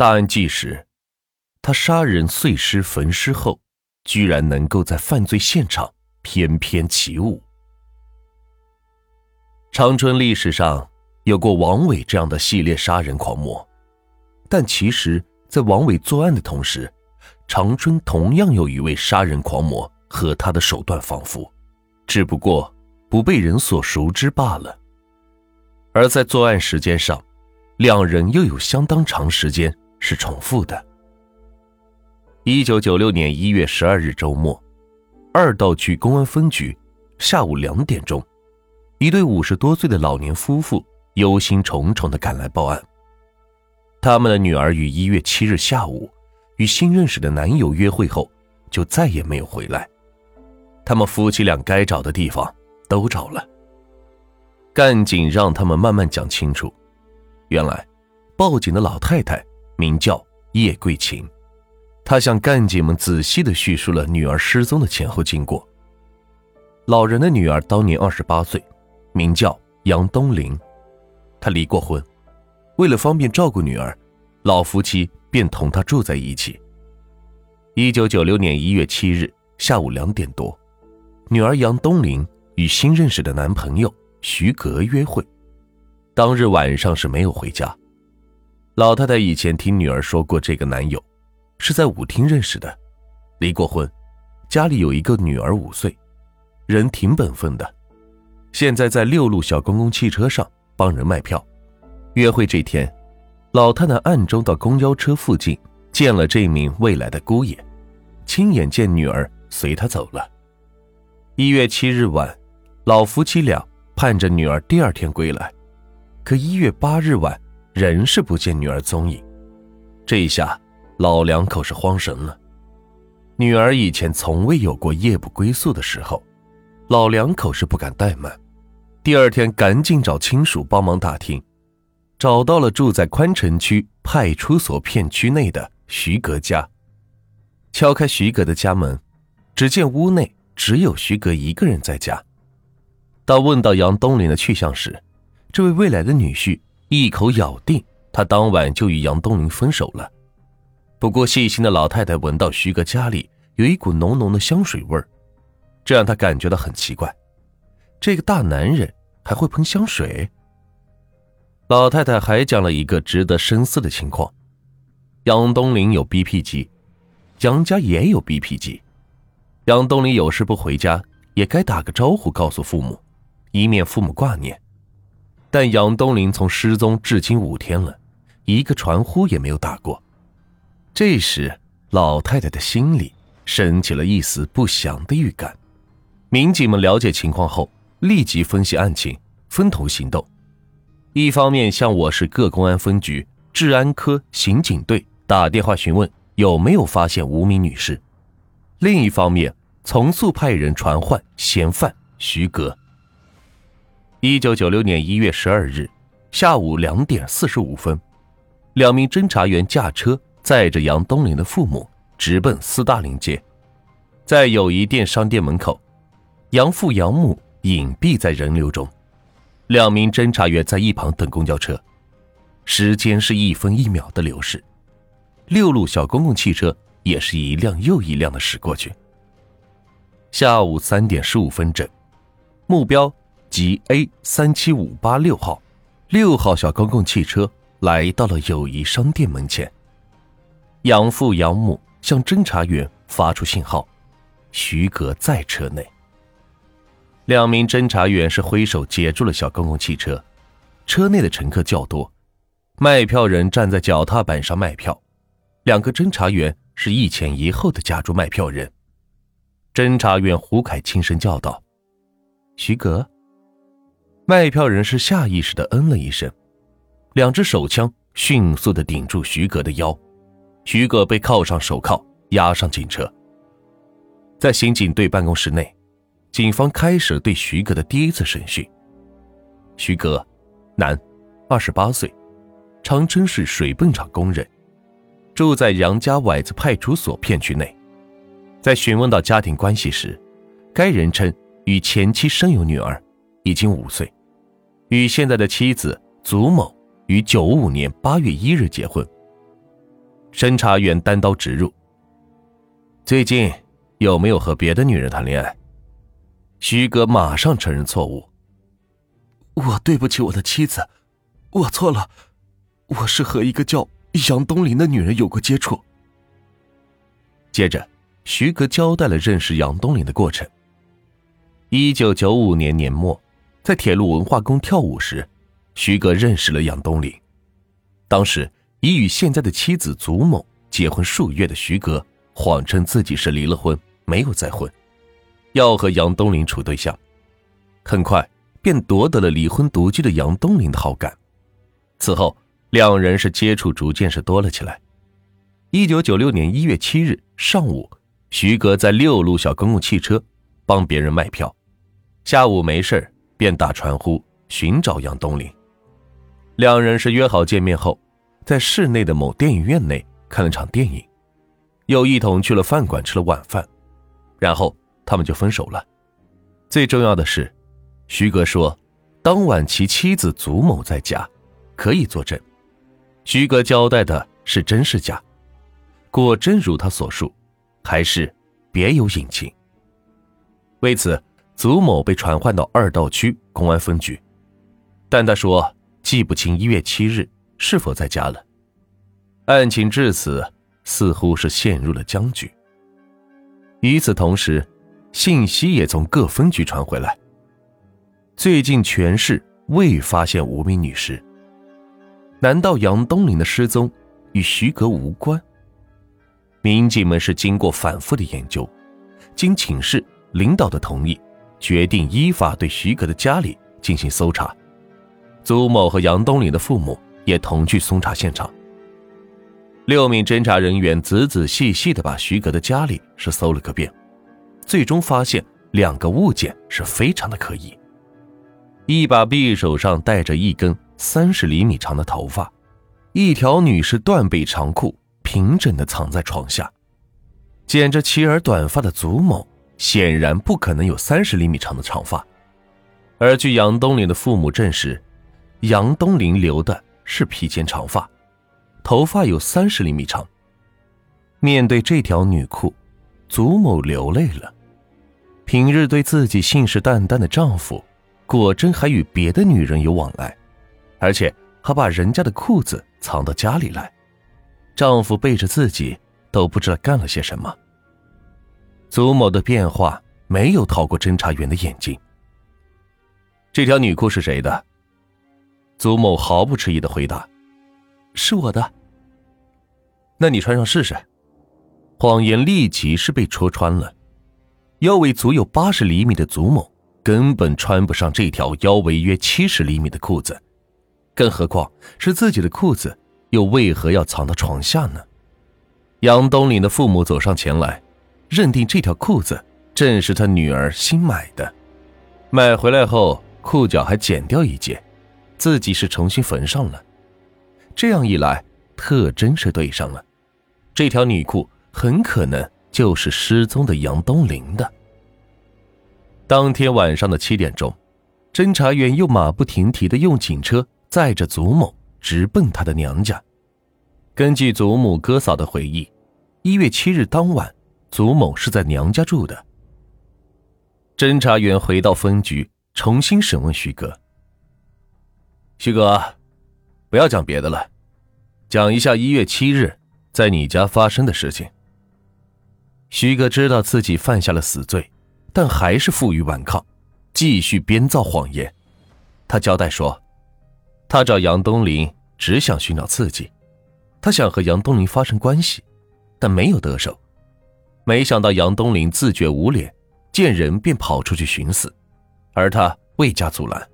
大案纪实：他杀人碎尸焚尸后，居然能够在犯罪现场翩翩起舞。长春历史上有过王伟这样的系列杀人狂魔，但其实，在王伟作案的同时，长春同样有一位杀人狂魔和他的手段仿佛，只不过不被人所熟知罢了。而在作案时间上，两人又有相当长时间是重复的。一九九六年一月十二日周末，二道区公安分局下午两点钟。一对五十多岁的老年夫妇忧心忡忡的赶来报案。他们的女儿于一月七日下午与新认识的男友约会后，就再也没有回来。他们夫妻俩该找的地方都找了。干警让他们慢慢讲清楚。原来，报警的老太太名叫叶桂琴，她向干警们仔细的叙述了女儿失踪的前后经过。老人的女儿当年二十八岁。名叫杨东林，她离过婚，为了方便照顾女儿，老夫妻便同他住在一起。一九九六年一月七日下午两点多，女儿杨东林与新认识的男朋友徐格约会，当日晚上是没有回家。老太太以前听女儿说过，这个男友是在舞厅认识的，离过婚，家里有一个女儿五岁，人挺本分的。现在在六路小公共汽车上帮人卖票。约会这天，老太太暗中到公交车附近见了这名未来的姑爷，亲眼见女儿随他走了。一月七日晚，老夫妻俩盼着女儿第二天归来，可一月八日晚仍是不见女儿踪影。这一下，老两口是慌神了。女儿以前从未有过夜不归宿的时候。老两口是不敢怠慢，第二天赶紧找亲属帮忙打听，找到了住在宽城区派出所片区内的徐格家。敲开徐格的家门，只见屋内只有徐格一个人在家。当问到杨东林的去向时，这位未来的女婿一口咬定他当晚就与杨东林分手了。不过细心的老太太闻到徐哥家里有一股浓浓的香水味儿。这让他感觉到很奇怪，这个大男人还会喷香水。老太太还讲了一个值得深思的情况：杨东林有 BP 机，杨家也有 BP 机。杨东林有事不回家，也该打个招呼告诉父母，以免父母挂念。但杨东林从失踪至今五天了，一个传呼也没有打过。这时，老太太的心里升起了一丝不祥的预感。民警们了解情况后，立即分析案情，分头行动。一方面向我市各公安分局治安科刑警队打电话询问有没有发现无名女士；另一方面，从速派人传唤嫌犯徐格。一九九六年一月十二日下午两点四十五分，两名侦查员驾车载着杨东林的父母直奔斯大林街，在友谊店商店门口。杨父杨母隐蔽在人流中，两名侦查员在一旁等公交车。时间是一分一秒的流逝，六路小公共汽车也是一辆又一辆的驶过去。下午三点十五分整，目标即 A 三七五八六号六号小公共汽车来到了友谊商店门前。养父养母向侦查员发出信号，徐格在车内。两名侦查员是挥手截住了小公共汽车，车内的乘客较多，卖票人站在脚踏板上卖票，两个侦查员是一前一后的夹住卖票人。侦查员胡凯轻声叫道：“徐格。”卖票人是下意识的嗯了一声，两只手枪迅速的顶住徐格的腰，徐格被铐上手铐，押上警车。在刑警队办公室内。警方开始对徐哥的第一次审讯。徐哥，男，二十八岁，长春市水泵厂工人，住在杨家崴子派出所片区内。在询问到家庭关系时，该人称与前妻生有女儿，已经五岁，与现在的妻子祖某于九五年八月一日结婚。侦查员单刀直入：“最近有没有和别的女人谈恋爱？”徐哥马上承认错误：“我对不起我的妻子，我错了，我是和一个叫杨东林的女人有过接触。”接着，徐哥交代了认识杨东林的过程。一九九五年年末，在铁路文化宫跳舞时，徐哥认识了杨东林。当时已与现在的妻子祖某结婚数月的徐哥，谎称自己是离了婚，没有再婚，要和杨东林处对象。很快便夺得了离婚独居的杨东林的好感。此后，两人是接触逐渐是多了起来。一九九六年一月七日上午，徐哥在六路小公共汽车帮别人卖票，下午没事便打传呼寻找杨东林。两人是约好见面后，在市内的某电影院内看了场电影，又一同去了饭馆吃了晚饭，然后他们就分手了。最重要的是，徐哥说，当晚其妻子祖某在家，可以作证。徐哥交代的是真是假？果真如他所述，还是别有隐情。为此，祖某被传唤到二道区公安分局，但他说记不清一月七日是否在家了。案情至此似乎是陷入了僵局。与此同时，信息也从各分局传回来：最近全市未发现无名女尸。难道杨东林的失踪与徐格无关？民警们是经过反复的研究，经请示领导的同意，决定依法对徐格的家里进行搜查。祖某和杨东林的父母也同去搜查现场。六名侦查人员仔仔细细的把徐格的家里是搜了个遍，最终发现两个物件是非常的可疑：一把匕首上戴着一根三十厘米长的头发，一条女士断背长裤。平整的藏在床下，剪着齐耳短发的祖某显然不可能有三十厘米长的长发，而据杨东林的父母证实，杨东林留的是披肩长发，头发有三十厘米长。面对这条女裤，祖母流泪了。平日对自己信誓旦旦的丈夫，果真还与别的女人有往来，而且还把人家的裤子藏到家里来。丈夫背着自己都不知道干了些什么。祖某的变化没有逃过侦查员的眼睛。这条女裤是谁的？祖某毫不迟疑的回答：“是我的。”那你穿上试试。谎言立即是被戳穿了。腰围足有八十厘米的祖某根本穿不上这条腰围约七十厘米的裤子，更何况是自己的裤子。又为何要藏到床下呢？杨东林的父母走上前来，认定这条裤子正是他女儿新买的，买回来后裤脚还剪掉一截，自己是重新缝上了。这样一来，特征是对上了，这条女裤很可能就是失踪的杨东林的。当天晚上的七点钟，侦查员又马不停蹄的用警车载着祖母。直奔他的娘家。根据祖母哥嫂的回忆，一月七日当晚，祖某是在娘家住的。侦查员回到分局，重新审问徐哥。徐哥，不要讲别的了，讲一下一月七日在你家发生的事情。徐哥知道自己犯下了死罪，但还是负隅顽抗，继续编造谎言。他交代说。他找杨东林只想寻找刺激，他想和杨东林发生关系，但没有得手。没想到杨东林自觉无脸，见人便跑出去寻死，而他未加阻拦。